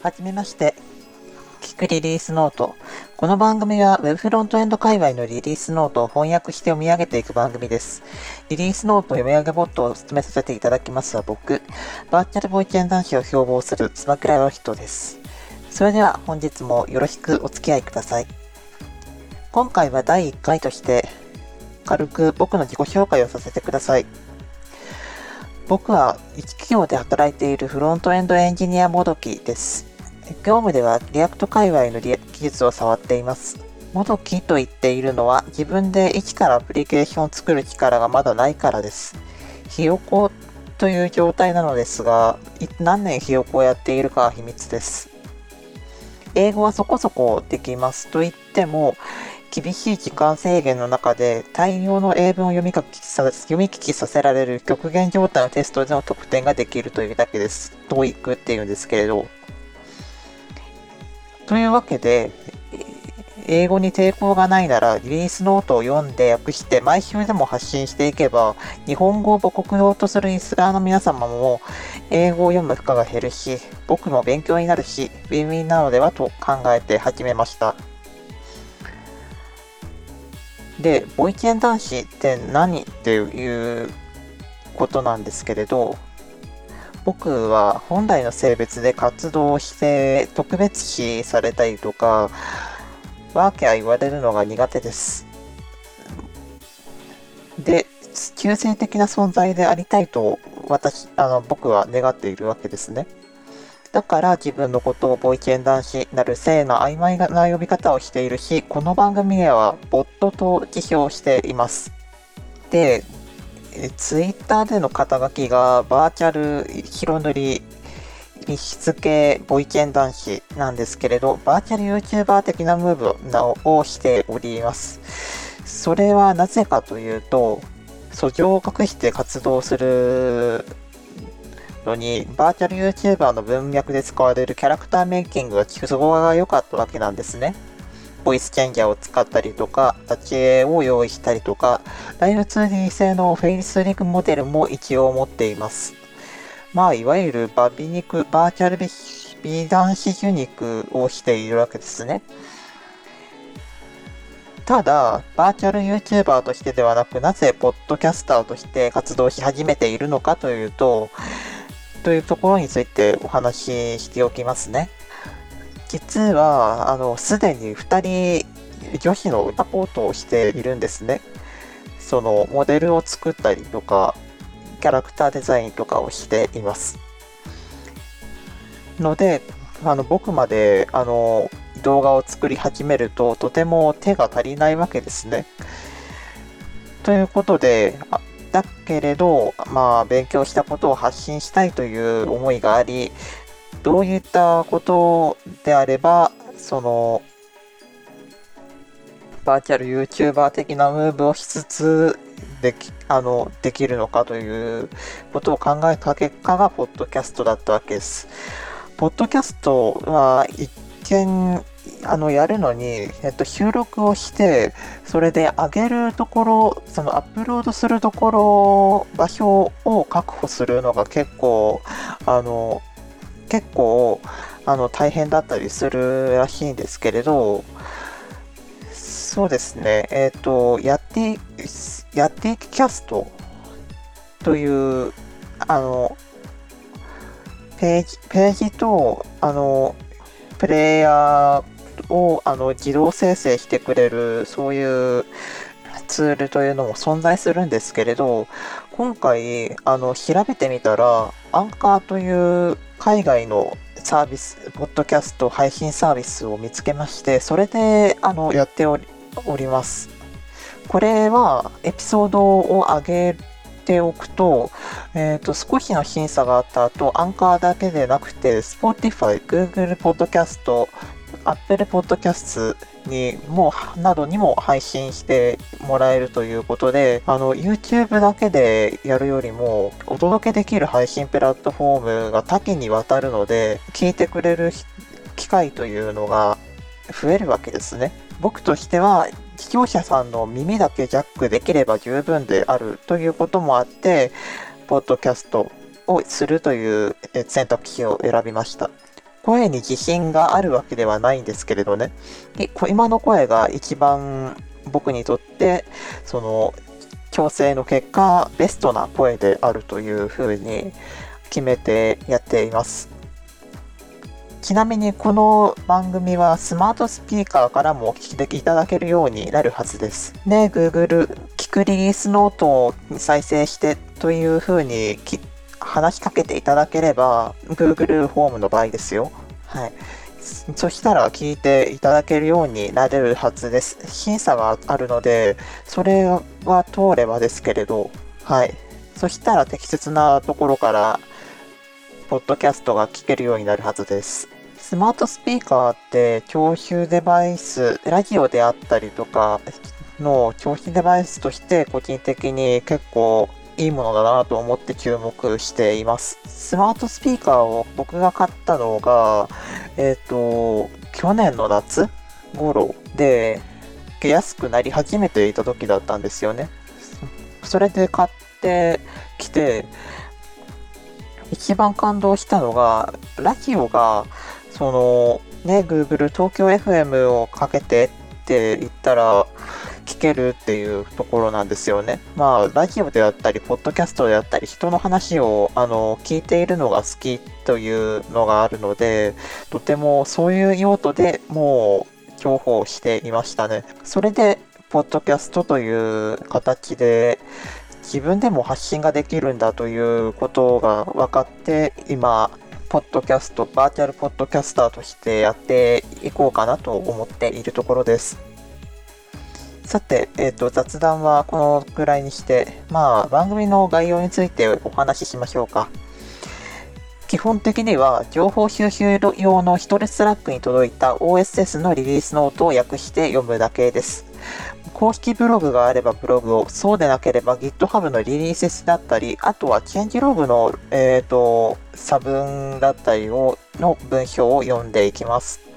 はじめまして。聞くリリースノート。この番組は Web フロントエンド界隈のリリースノートを翻訳して読み上げていく番組です。リリースノート読み上げボットを務めさせていただきますは僕、バーチャルボイチェン男子を標榜する妻倉の人です。それでは本日もよろしくお付き合いください。今回は第1回として、軽く僕の自己紹介をさせてください。僕は一企業で働いているフロントエンドエンジニアもどきです。業務では React 界隈の技術を触っています。もどきと言っているのは自分で一からアプリケーションを作る力がまだないからです。ひよこという状態なのですが、何年ひよこをやっているかは秘密です。英語はそこそこできますと言っても、厳しい時間制限の中で大量の英文を読み書きさ読み聞きさせられる極限状態のテストでの得点ができるというだけです。TOEIC っていうんですけれど。というわけで、英語に抵抗がないならリリースノートを読んで訳して毎週でも発信していけば日本語を母国語とするイスラーの皆様も英語を読む負荷が減るし僕も勉強になるしウィンウィンなのではと考えて始めました。で、ボイチェン男子って何っていうことなんですけれど、僕は本来の性別で活動して特別視されたりとか、ワーキャー言われるのが苦手です。で、中性的な存在でありたいと私、あの、僕は願っているわけですね。だから自分のことをボイチェン男子なる性の曖昧な呼び方をしているし、この番組ではボットと自称しています。で、ツイッターでの肩書きがバーチャル広塗り密室系ボイチェン男子なんですけれど、バーチャル YouTuber 的なムーブをしております。それはなぜかというと、訴状を隠して活動するのに、バーチャル YouTuber の文脈で使われるキャラクターメイキングが都合が良かったわけなんですね。ボイスチェンジャーを使ったりとか、立ち絵を用意したりとか、ライブ 2D 製のフェイスリングモデルも一応持っています。まあ、いわゆるバビ肉、バーチャル美男子受肉をしているわけですね。ただ、バーチャル YouTuber としてではなく、なぜポッドキャスターとして活動し始めているのかというと、というところについてお話ししておきますね。実は、あの、すでに2人女子の歌コートをしているんですね。その、モデルを作ったりとか、キャラクターデザインとかをしています。ので、あの、僕まで、あの、動画を作り始めると、とても手が足りないわけですね。ということで、だけれど、まあ、勉強したことを発信したいという思いがあり、どういったことであれば、その、バーチャル YouTuber 的なムーブをしつつ、でき、あの、できるのかということを考えた結果が、ポッドキャストだったわけです。ポッドキャストは一見、あの、やるのに、えっと、収録をして、それで上げるところ、そのアップロードするところ、場所を確保するのが結構、あの、結構、あの、大変だったりするらしいんですけれど、そうですね、えっ、と、やって、やっていくキャストという、あの、ページ、ページと、あの、プレイヤーをあの自動生成してくれるそういうツールというのも存在するんですけれど今回あの調べてみたらアンカーという海外のサービスポッドキャスト配信サービスを見つけましてそれであのやっております。これはエピソードを上げておくと,、えーと、少しの審査があった後アンカーだけでなくて Spotify、Google Podcast、Apple Podcast にも、などにも配信してもらえるということで、あの、YouTube だけでやるよりも、お届けできる配信プラットフォームが多岐にわたるので、聞いてくれる機会というのが増えるわけですね。僕としては、視聴者さんの耳だけジャックできれば十分であるということもあって、ポッドキャストをするという選択肢を選びました。声に自信があるわけではないんですけれどね。今の声が一番僕にとって、その、矯正の結果、ベストな声であるというふうに決めてやっています。ちなみにこの番組はスマートスピーカーからもお聞きいただけるようになるはずです。で、Google 聞くリリースノートを再生してというふうに話しかけていただければ、Google ホームの場合ですよ。はい。そしたら聞いていただけるようになれるはずです。審査があるので、それは通ればですけれど、はい。そしたら適切なところから、ポッドキャストが聞けるようになるはずです。スマートスピーカーって教習デバイス、ラジオであったりとかの教習デバイスとして個人的に結構いいものだなと思って注目しています。スマートスピーカーを僕が買ったのが、えっ、ー、と、去年の夏頃で、安くなり始めていた時だったんですよね。それで買ってきて、一番感動したのが、ラジオが、その、ね、Google 東京 FM をかけてって言ったら、聞けるっていうところなんですよね。まあ、ラジオであったり、ポッドキャストであったり、人の話を、あの、聞いているのが好きというのがあるので、とてもそういう用途でもう重宝していましたね。それで、ポッドキャストという形で、自分でも発信ができるんだということが分かって、今、ポッドキャスト、バーチャルポッドキャスターとしてやっていこうかなと思っているところです。さて、えっ、ー、と、雑談はこのくらいにして、まあ、番組の概要についてお話ししましょうか。基本的には、情報収集用のストレスラックに届いた OSS のリリースノートを訳して読むだけです。公式ブログがあればブログを、そうでなければ GitHub のリリースだったり、あとはチェンジログの、えっ、ー、と、差分だったりを、の文章を読んでいきます。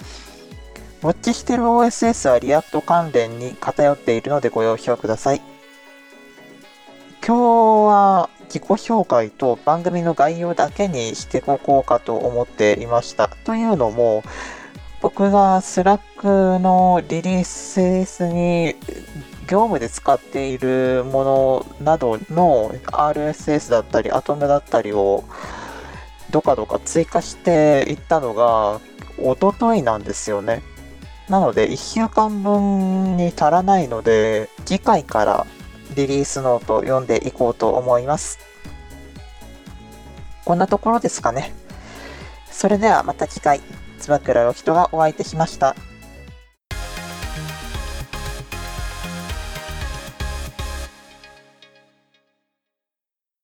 ウォッチしてる OSS は React 関連に偏っているのでご了承ください。今日は自己紹介と番組の概要だけにしておこうかと思っていました。というのも、僕が Slack のリリースに業務で使っているものなどの RSS だったり、 Atom だったりをどかどか追加していったのが、おとといなんですよね。なので、1週間分に足らないので、次回からリリースノート読んでいこうと思います。こんなところですかね。それではまた次回、つばくらの人がお相手しました。